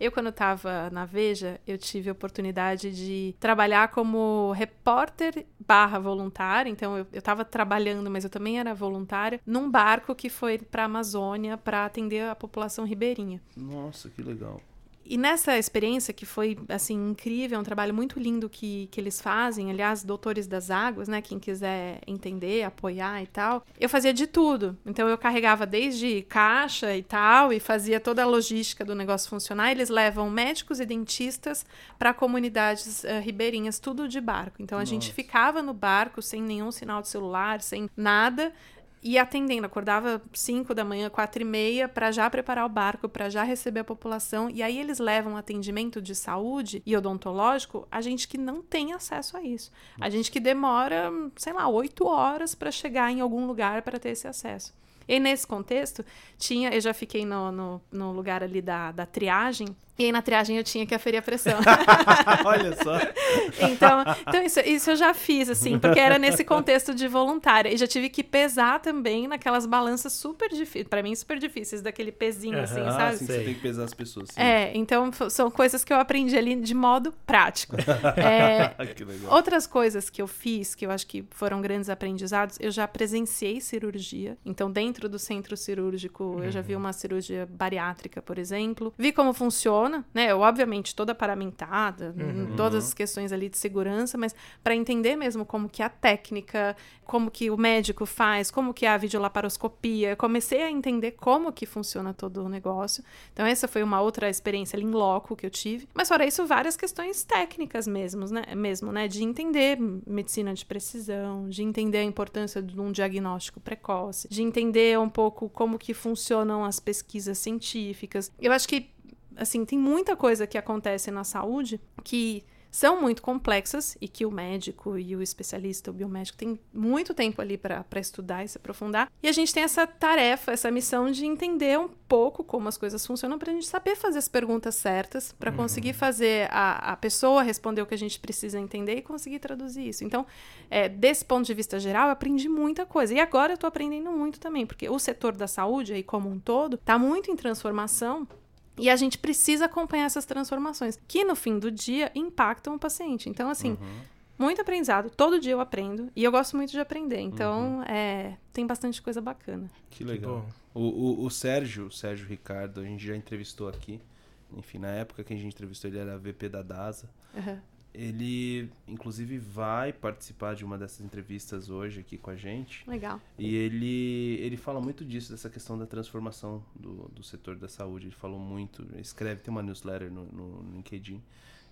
Eu, quando estava na Veja, eu tive a oportunidade de trabalhar como repórter barra voluntária. Então, eu estava trabalhando, mas eu também era voluntária, num barco que foi para a Amazônia para atender a população ribeirinha.
Nossa, que legal.
E nessa experiência, que foi, assim, incrível, é um trabalho muito lindo que, que eles fazem, aliás, doutores das águas, né, quem quiser entender, apoiar e tal, eu fazia de tudo. Então, eu carregava desde caixa e tal, e fazia toda a logística do negócio funcionar. Eles levam médicos e dentistas para comunidades uh, ribeirinhas, tudo de barco. Então, a Nossa. gente ficava no barco sem nenhum sinal de celular, sem nada, e atendendo, acordava 5 da manhã, 4 e meia, para já preparar o barco, para já receber a população. E aí eles levam atendimento de saúde e odontológico a gente que não tem acesso a isso. A gente que demora, sei lá, 8 horas para chegar em algum lugar para ter esse acesso. E nesse contexto, tinha, eu já fiquei no, no, no lugar ali da, da triagem, e aí na triagem eu tinha que aferir a pressão.
Olha só.
então, então isso, isso eu já fiz, assim, porque era nesse contexto de voluntária. E já tive que pesar também naquelas balanças super difíceis, para mim super difíceis, daquele pezinho, uhum. assim, sabe? Ah,
sim, você tem que pesar as pessoas. Sim.
É, então são coisas que eu aprendi ali de modo prático. é, que legal. Outras coisas que eu fiz, que eu acho que foram grandes aprendizados, eu já presenciei cirurgia. Então, dentro do centro cirúrgico, uhum. eu já vi uhum. uma cirurgia bariátrica, por exemplo. Vi como funciona né? Eu, obviamente, toda paramentada, uhum. todas as questões ali de segurança, mas para entender mesmo como que a técnica, como que o médico faz, como que é a videolaparoscopia, comecei a entender como que funciona todo o negócio. Então, essa foi uma outra experiência ali em loco que eu tive. Mas, fora isso, várias questões técnicas mesmo, né? Mesmo, né? De entender medicina de precisão, de entender a importância de um diagnóstico precoce, de entender um pouco como que funcionam as pesquisas científicas. Eu acho que assim, tem muita coisa que acontece na saúde que são muito complexas e que o médico e o especialista, o biomédico, tem muito tempo ali para estudar e se aprofundar. E a gente tem essa tarefa, essa missão de entender um pouco como as coisas funcionam para a gente saber fazer as perguntas certas, para uhum. conseguir fazer a, a pessoa responder o que a gente precisa entender e conseguir traduzir isso. Então, é, desse ponto de vista geral, eu aprendi muita coisa. E agora eu estou aprendendo muito também, porque o setor da saúde aí como um todo está muito em transformação e a gente precisa acompanhar essas transformações, que no fim do dia impactam o paciente. Então, assim, uhum. muito aprendizado. Todo dia eu aprendo e eu gosto muito de aprender. Então, uhum. é, tem bastante coisa bacana.
Que legal. O, o, o, Sérgio, o Sérgio Ricardo, a gente já entrevistou aqui. Enfim, na época que a gente entrevistou, ele era VP da DASA. Uhum. Ele, inclusive, vai participar de uma dessas entrevistas hoje aqui com a gente.
Legal.
E ele, ele fala muito disso, dessa questão da transformação do, do setor da saúde. Ele falou muito, escreve, tem uma newsletter no, no LinkedIn.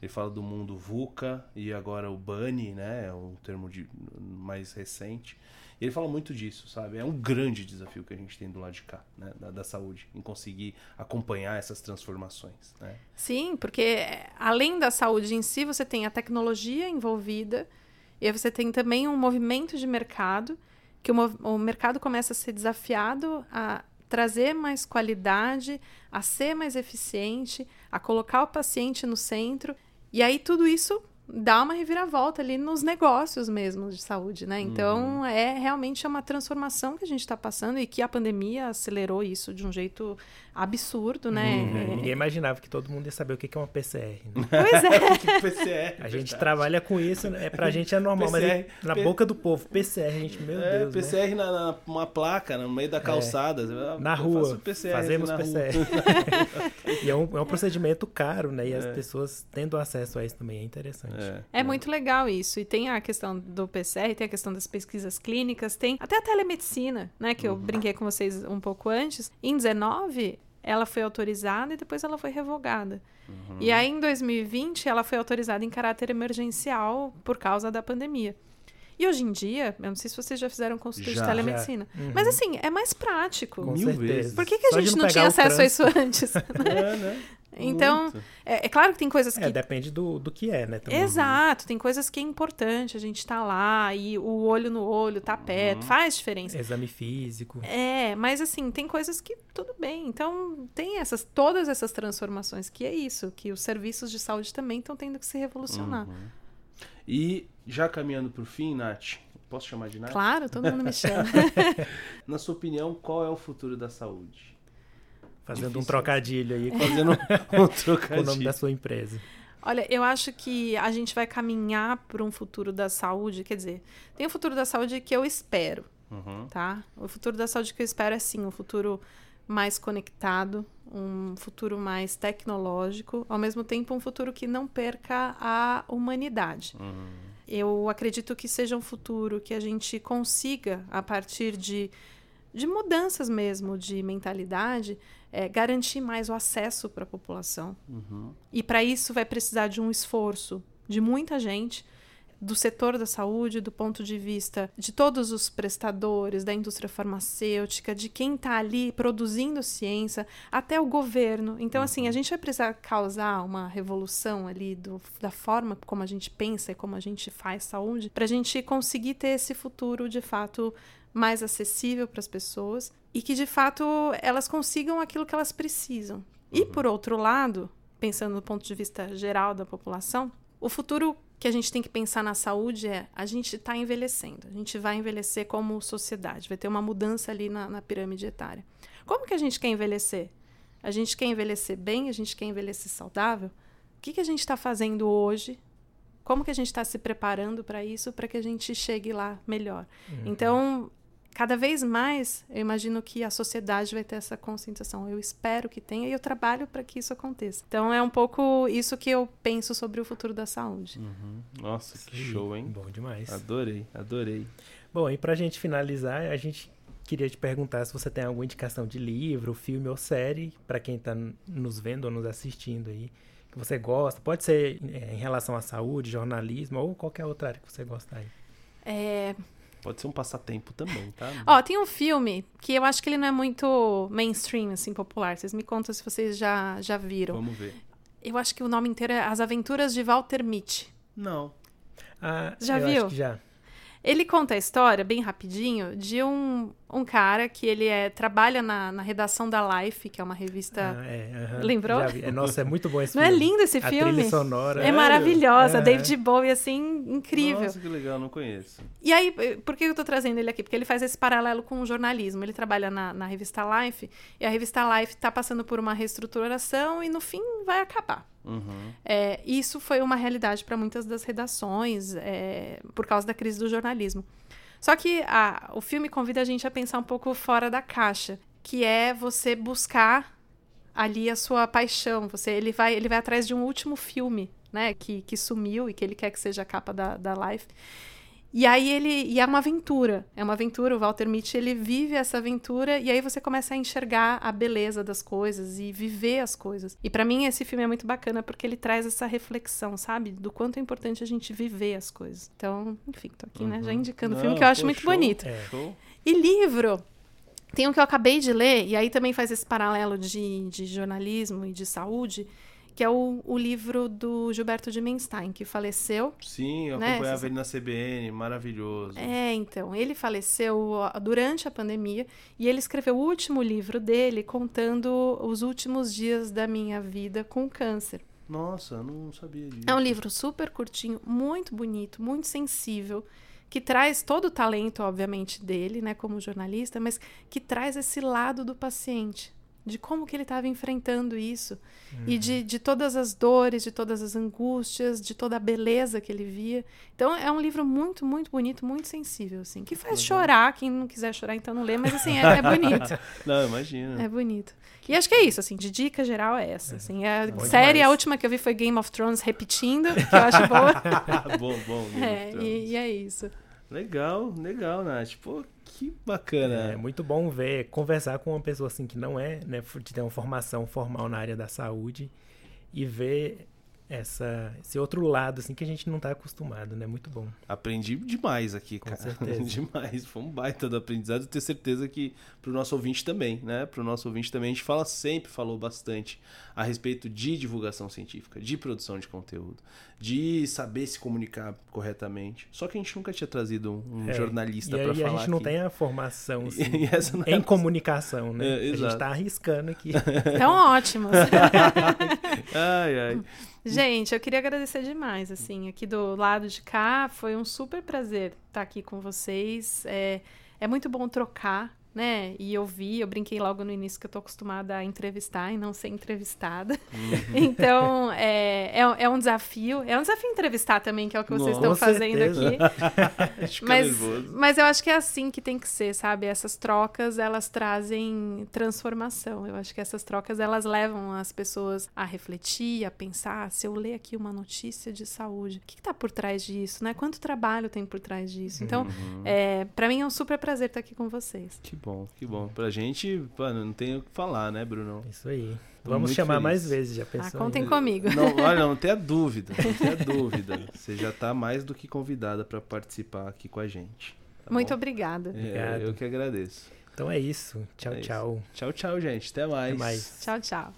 Ele fala do mundo VUCA e agora o BANI, né? É um termo de, mais recente. Ele fala muito disso, sabe? É um grande desafio que a gente tem do lado de cá, né? Da, da saúde, em conseguir acompanhar essas transformações, né?
Sim, porque além da saúde em si, você tem a tecnologia envolvida e você tem também um movimento de mercado, que o, o mercado começa a ser desafiado a trazer mais qualidade, a ser mais eficiente, a colocar o paciente no centro. E aí tudo isso dá uma reviravolta ali nos negócios mesmo de saúde, né? Então, uhum. é realmente uma transformação que a gente está passando e que a pandemia acelerou isso de um jeito absurdo, né?
Uhum. É... Ninguém imaginava que todo mundo ia saber o que é uma PCR.
Né? Pois é.
que PCR,
a gente trabalha com isso, né? é pra gente é normal, PCR, mas na P... boca do povo, PCR, gente, meu é, Deus.
PCR
né?
na, na, uma placa, no meio da é. calçada.
É. Na rua. PCR fazemos na PCR. Rua. e é um, é um procedimento caro, né? E as é. pessoas tendo acesso a isso também é interessante.
É. é muito legal isso. E tem a questão do PCR, tem a questão das pesquisas clínicas, tem até a telemedicina, né? Que eu uhum. brinquei com vocês um pouco antes. Em 19, ela foi autorizada e depois ela foi revogada. Uhum. E aí, em 2020, ela foi autorizada em caráter emergencial por causa da pandemia. E hoje em dia, eu não sei se vocês já fizeram consulta já, de telemedicina, uhum. mas assim, é mais prático.
Com Mil certeza. vezes.
Por que, que a gente não, não tinha acesso a isso antes? é, né? Então, é, é, claro que tem coisas é, que.
É, depende do, do que é, né? Também.
Exato, tem coisas que é importante a gente estar tá lá e o olho no olho, tá perto, uhum. faz diferença.
Exame físico.
É, mas assim, tem coisas que tudo bem. Então, tem essas, todas essas transformações, que é isso, que os serviços de saúde também estão tendo que se revolucionar. Uhum.
E já caminhando para o fim, Nath, posso chamar de Nath?
Claro, todo mundo me chama.
Na sua opinião, qual é o futuro da saúde?
Fazendo Difícil. um trocadilho aí.
Fazendo um trocadilho.
com o nome da sua empresa.
Olha, eu acho que a gente vai caminhar para um futuro da saúde. Quer dizer, tem um futuro da saúde que eu espero, uhum. tá? O futuro da saúde que eu espero é sim, um futuro mais conectado, um futuro mais tecnológico, ao mesmo tempo um futuro que não perca a humanidade.
Uhum.
Eu acredito que seja um futuro que a gente consiga, a partir de, de mudanças mesmo de mentalidade, é, garantir mais o acesso para a população.
Uhum.
E para isso vai precisar de um esforço de muita gente, do setor da saúde, do ponto de vista de todos os prestadores, da indústria farmacêutica, de quem está ali produzindo ciência, até o governo. Então, assim, a gente vai precisar causar uma revolução ali do, da forma como a gente pensa e como a gente faz saúde, para a gente conseguir ter esse futuro de fato mais acessível para as pessoas e que de fato elas consigam aquilo que elas precisam. E por outro lado, pensando do ponto de vista geral da população, o futuro que a gente tem que pensar na saúde é a gente está envelhecendo, a gente vai envelhecer como sociedade, vai ter uma mudança ali na, na pirâmide etária. Como que a gente quer envelhecer? A gente quer envelhecer bem, a gente quer envelhecer saudável? O que, que a gente está fazendo hoje? Como que a gente está se preparando para isso, para que a gente chegue lá melhor?
Uhum.
Então, cada vez mais, eu imagino que a sociedade vai ter essa conscientização. Eu espero que tenha e eu trabalho para que isso aconteça. Então, é um pouco isso que eu penso sobre o futuro da saúde.
Uhum. Nossa, que
Sim,
show, hein?
Bom demais.
Adorei, adorei.
Bom, e pra gente finalizar, a gente queria te perguntar se você tem alguma indicação de livro, filme ou série, para quem tá nos vendo ou nos assistindo aí, que você gosta. Pode ser é, em relação à saúde, jornalismo ou qualquer outra área que você gosta aí.
É,
Pode ser um passatempo também, tá?
Ó, tem um filme que eu acho que ele não é muito mainstream, assim, popular. Vocês me contam se vocês já, já viram.
Vamos ver.
Eu acho que o nome inteiro é As Aventuras de Walter Mitty.
Não.
Ah,
Já
eu
viu?
Acho que já.
Ele conta a história, bem rapidinho, de um, um cara que ele é, trabalha na, na redação da Life, que é uma revista...
Ah, é, aham.
Lembrou?
Já. É, nossa, é muito bom esse
Não é
filme.
lindo esse
A
filme?
trilha sonora.
É
Sério?
maravilhosa,
É.
David Bowie, assim, incrível.
Nossa, que legal, não conheço.
E aí, eh, por que eu tô trazendo ele aqui? Porque ele faz esse paralelo com o jornalismo. Ele trabalha na, na revista Life, e a revista Life tá passando por uma reestruturação e no fim vai acabar.
Uhum.
É, isso foi uma realidade para muitas das redações, é, por causa da crise do jornalismo. Só que a- o filme convida a gente a pensar um pouco fora da caixa, que é você buscar ali a sua paixão. Você, ele, vai, ele vai atrás de um último filme, né, que, que sumiu e que ele quer que seja a capa da, da Life. E aí ele. E é uma aventura. É uma aventura. O Walter Mitty ele vive essa aventura e aí você começa a enxergar a beleza das coisas e viver as coisas. E pra mim esse filme é muito bacana porque ele traz essa reflexão, sabe? Do quanto é importante a gente viver as coisas. Então, enfim, tô aqui, né? Já
Uhum.
indicando o filme que eu acho
pô,
muito
show.
bonito.
É.
E livro. Tem um que eu acabei de ler, e aí também faz esse paralelo de, de jornalismo e de saúde, que é o, o livro do Gilberto de Menstein, que faleceu.
Sim, eu
Né,
acompanhava ele na CBN, maravilhoso.
É, então, ele faleceu durante a pandemia e ele escreveu o último livro dele contando os últimos dias da minha vida com câncer.
Nossa, eu não sabia disso.
É um livro super curtinho, muito bonito, muito sensível, que traz todo o talento, obviamente, dele, né, como jornalista, mas que traz esse lado do paciente, de como que ele estava enfrentando isso e de, de todas as dores, de todas as angústias, de toda a beleza que ele via. Então é um livro muito, muito bonito, muito sensível, assim, que faz
Legal.
chorar. Quem não quiser chorar, então não lê, mas assim, é, é bonito.
Não, imagina.
É bonito. E acho que é isso, assim, de dica geral é essa. Assim, a
Bom
série,
demais.
a última que eu vi foi Game of Thrones repetindo, que eu acho boa.
bom, bom. Game
É, e, e é isso.
Legal, legal, Nath. Pô, que bacana.
É muito bom ver, conversar com uma pessoa assim que não é, né, de ter uma formação formal na área da saúde e ver essa, esse outro lado assim que a gente não tá acostumado, né? Muito bom.
Aprendi demais aqui,
Com
cara.
certeza.
demais. Foi um baita do aprendizado. Eu tenho certeza que pro nosso ouvinte também, né? Pro nosso ouvinte também, a gente fala sempre, falou bastante a respeito de divulgação científica, de produção de conteúdo, de saber se comunicar corretamente. Só que a gente nunca tinha trazido um,
É,
jornalista
e
pra
aí a
falar
gente não
aqui.
tem a formação assim,
E essa não é
em comunicação, né?
É,
a gente tá arriscando aqui.
Então, ótimos.
Ai, ai.
Gente, eu queria agradecer demais, assim, aqui do lado de cá, foi um super prazer estar aqui com vocês. É, é muito bom trocar né? E ouvir, eu brinquei logo no início que eu tô acostumada a entrevistar e não ser entrevistada.
Uhum.
Então, é, é, é, um desafio. É um desafio entrevistar também, que é o que vocês estão fazendo aqui. mas, mas eu acho que é assim que tem que ser, sabe? Essas trocas, elas trazem transformação. Eu acho que essas trocas, elas levam as pessoas a refletir, a pensar. Se eu ler aqui uma notícia de saúde, o que está por trás disso, né? Quanto trabalho tem por trás disso? Então, uhum. é, para mim é um super prazer estar aqui com vocês.
Que bom, que bom. Pra gente, mano, não tem o que falar, né, Bruno?
Isso aí. Vamos chamar feliz. mais vezes, já pensou?
Ah, contem comigo.
Não, olha, não tenha dúvida, não tenha dúvida. Você já está mais do que convidada para participar aqui com a gente.
Tá Muito obrigada.
É, eu que agradeço.
Então é isso. Tchau, é
isso.
tchau.
Tchau, tchau, gente. Até mais.
Até mais.
Tchau, tchau.